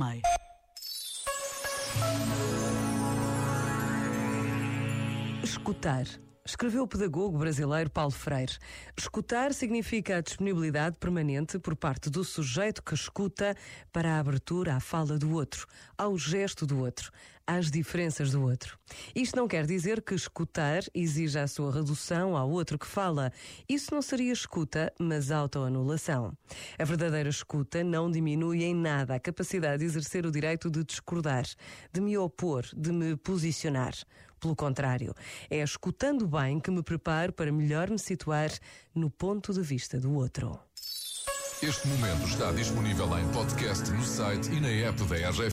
Tomei. Escutar. Escreveu o pedagogo brasileiro Paulo Freire. Escutar significa a disponibilidade permanente por parte do sujeito que escuta para a abertura à fala do outro, ao gesto do outro, às diferenças do outro. Isto não quer dizer que escutar exija a sua redução ao outro que fala. Isso não seria escuta, mas autoanulação. A verdadeira escuta não diminui em nada a capacidade de exercer o direito de discordar, de me opor, de me posicionar. Pelo contrário, é escutando bem que me preparo para melhor me situar no ponto de vista do outro. Este momento está disponível em podcast no site e na app da RGF.